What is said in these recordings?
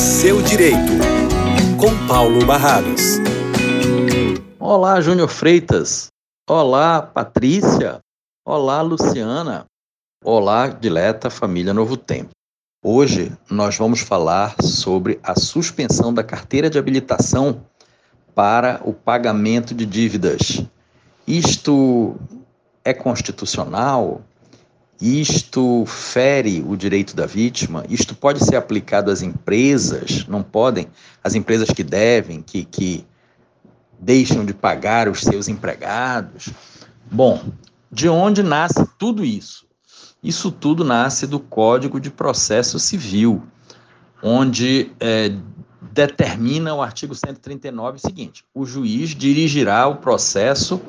seu direito, com Paulo Barrados. Olá, Júnior Freitas. Olá, Patrícia. Olá, Luciana. Olá, dileta família Novo Tempo. Hoje nós vamos falar sobre a suspensão da carteira de habilitação para o pagamento de dívidas. Isto é constitucional? Isto fere o direito da vítima? Isto pode ser aplicado às empresas? Não podem? As empresas que devem, que, que deixam de pagar os seus empregados? Bom, de onde nasce tudo isso? Isso tudo nasce do Código de Processo Civil, onde é, determina o artigo 139 o seguinte: o juiz dirigirá o processo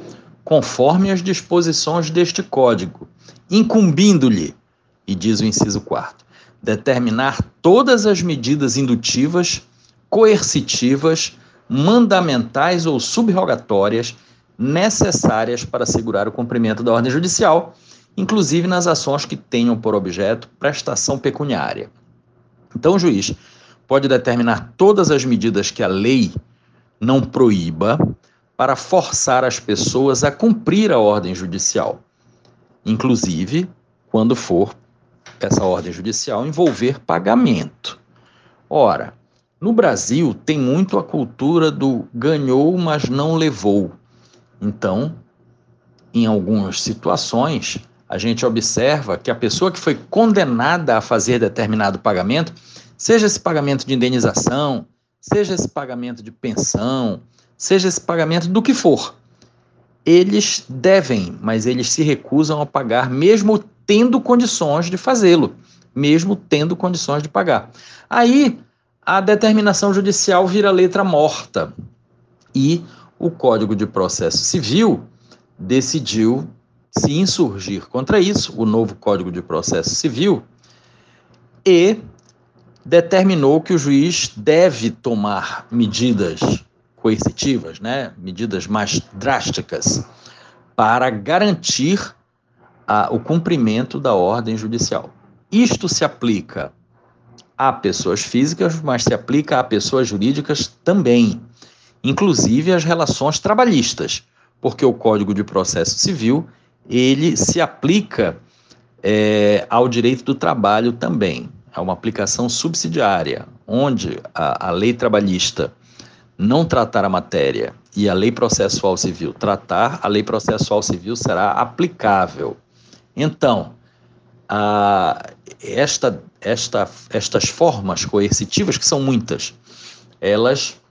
conforme as disposições deste Código incumbindo-lhe, e diz o inciso 4, determinar todas as medidas indutivas, coercitivas, mandamentais ou subrogatórias necessárias para assegurar o cumprimento da ordem judicial, inclusive nas ações que tenham por objeto prestação pecuniária. Então, o juiz pode determinar todas as medidas que a lei não proíba para forçar as pessoas a cumprir a ordem judicial inclusive quando for essa ordem judicial envolver pagamento. Ora, no Brasil tem muito a cultura do ganhou, mas não levou. Então, em algumas situações, a gente observa que a pessoa que foi condenada a fazer determinado pagamento, seja esse pagamento de indenização, seja esse pagamento de pensão, seja esse pagamento do que for, eles devem, mas eles se recusam a pagar, mesmo tendo condições de fazê-lo, mesmo tendo condições de pagar. Aí a determinação judicial vira letra morta e o Código de Processo Civil decidiu se insurgir contra isso, o novo Código de Processo Civil, e determinou que o juiz deve tomar medidas coercitivas, né, medidas mais drásticas, para garantir o cumprimento da ordem judicial. Isto se aplica a pessoas físicas, mas se aplica a pessoas jurídicas também, inclusive as relações trabalhistas, porque o Código de Processo Civil ele se aplica é, ao direito do trabalho também. É uma aplicação subsidiária, onde a, a lei trabalhista não tratar a matéria e a lei processual civil tratar, a lei processual civil será aplicável. Então, a, esta, esta, estas formas coercitivas, que são muitas, elas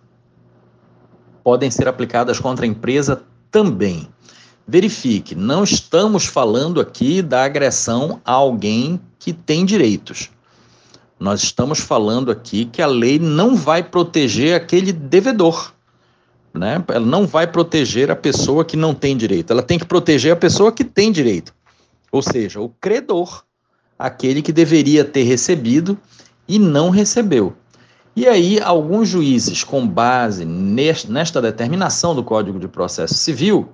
podem ser aplicadas contra a empresa também. Verifique, não estamos falando aqui da agressão a alguém que tem direitos. Nós estamos falando aqui que a lei não vai proteger aquele devedor. Né? Ela não vai proteger a pessoa que não tem direito. Ela tem que proteger a pessoa que tem direito. Ou seja, o credor, aquele que deveria ter recebido e não recebeu. E aí, alguns juízes, com base nesta determinação do Código de Processo Civil,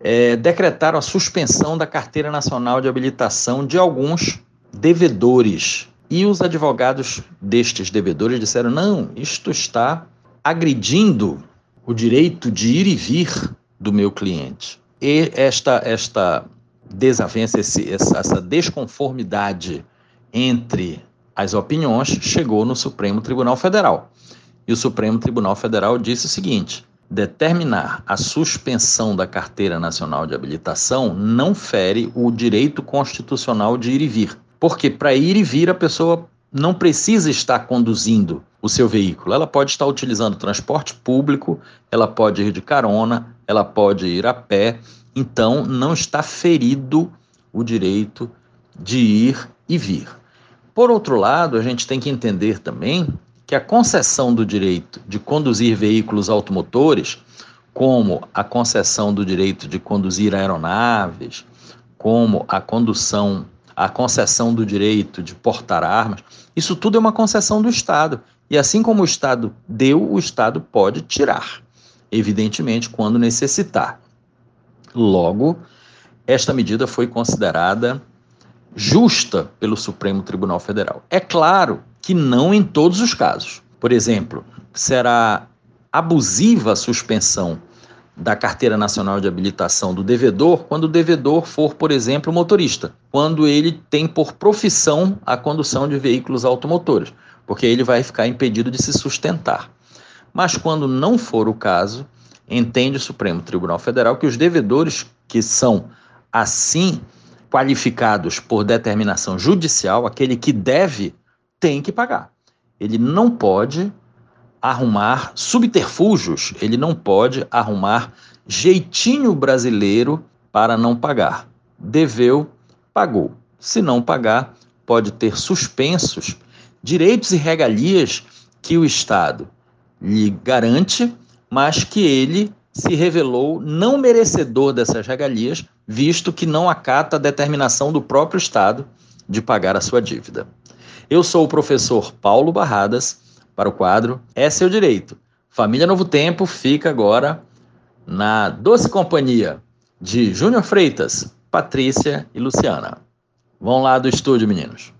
é, decretaram a suspensão da carteira nacional de habilitação de alguns devedores e os advogados destes devedores disseram: não, isto está agredindo o direito de ir e vir do meu cliente. E esta, esta desavença, esse, essa desconformidade entre as opiniões chegou no Supremo Tribunal Federal. E o Supremo Tribunal Federal disse o seguinte: determinar a suspensão da carteira nacional de habilitação não fere o direito constitucional de ir e vir. Porque para ir e vir a pessoa não precisa estar conduzindo o seu veículo. Ela pode estar utilizando transporte público, ela pode ir de carona, ela pode ir a pé. Então, não está ferido o direito de ir e vir. Por outro lado, a gente tem que entender também que a concessão do direito de conduzir veículos automotores, como a concessão do direito de conduzir aeronaves, como a condução a concessão do direito de portar armas, isso tudo é uma concessão do Estado. E assim como o Estado deu, o Estado pode tirar, evidentemente, quando necessitar. Logo, esta medida foi considerada justa pelo Supremo Tribunal Federal. É claro que não em todos os casos. Por exemplo, será abusiva a suspensão da carteira nacional de habilitação do devedor quando o devedor for, por exemplo, motorista, quando ele tem por profissão a condução de veículos automotores, porque ele vai ficar impedido de se sustentar. Mas quando não for o caso, entende o Supremo Tribunal Federal que os devedores que são assim qualificados por determinação judicial, aquele que deve, tem que pagar. Ele não pode arrumar subterfúgios, ele não pode arrumar jeitinho brasileiro para não pagar. Deveu, pagou. Se não pagar, pode ter suspensos direitos e regalias que o Estado lhe garante, mas que ele se revelou não merecedor dessas regalias, visto que não acata a determinação do próprio Estado de pagar a sua dívida. Eu sou o professor Paulo Barradas para o quadro É Seu Direito. Família Novo Tempo fica agora na doce companhia de Júnior Freitas, Patrícia e Luciana. Vão lá do estúdio, meninos.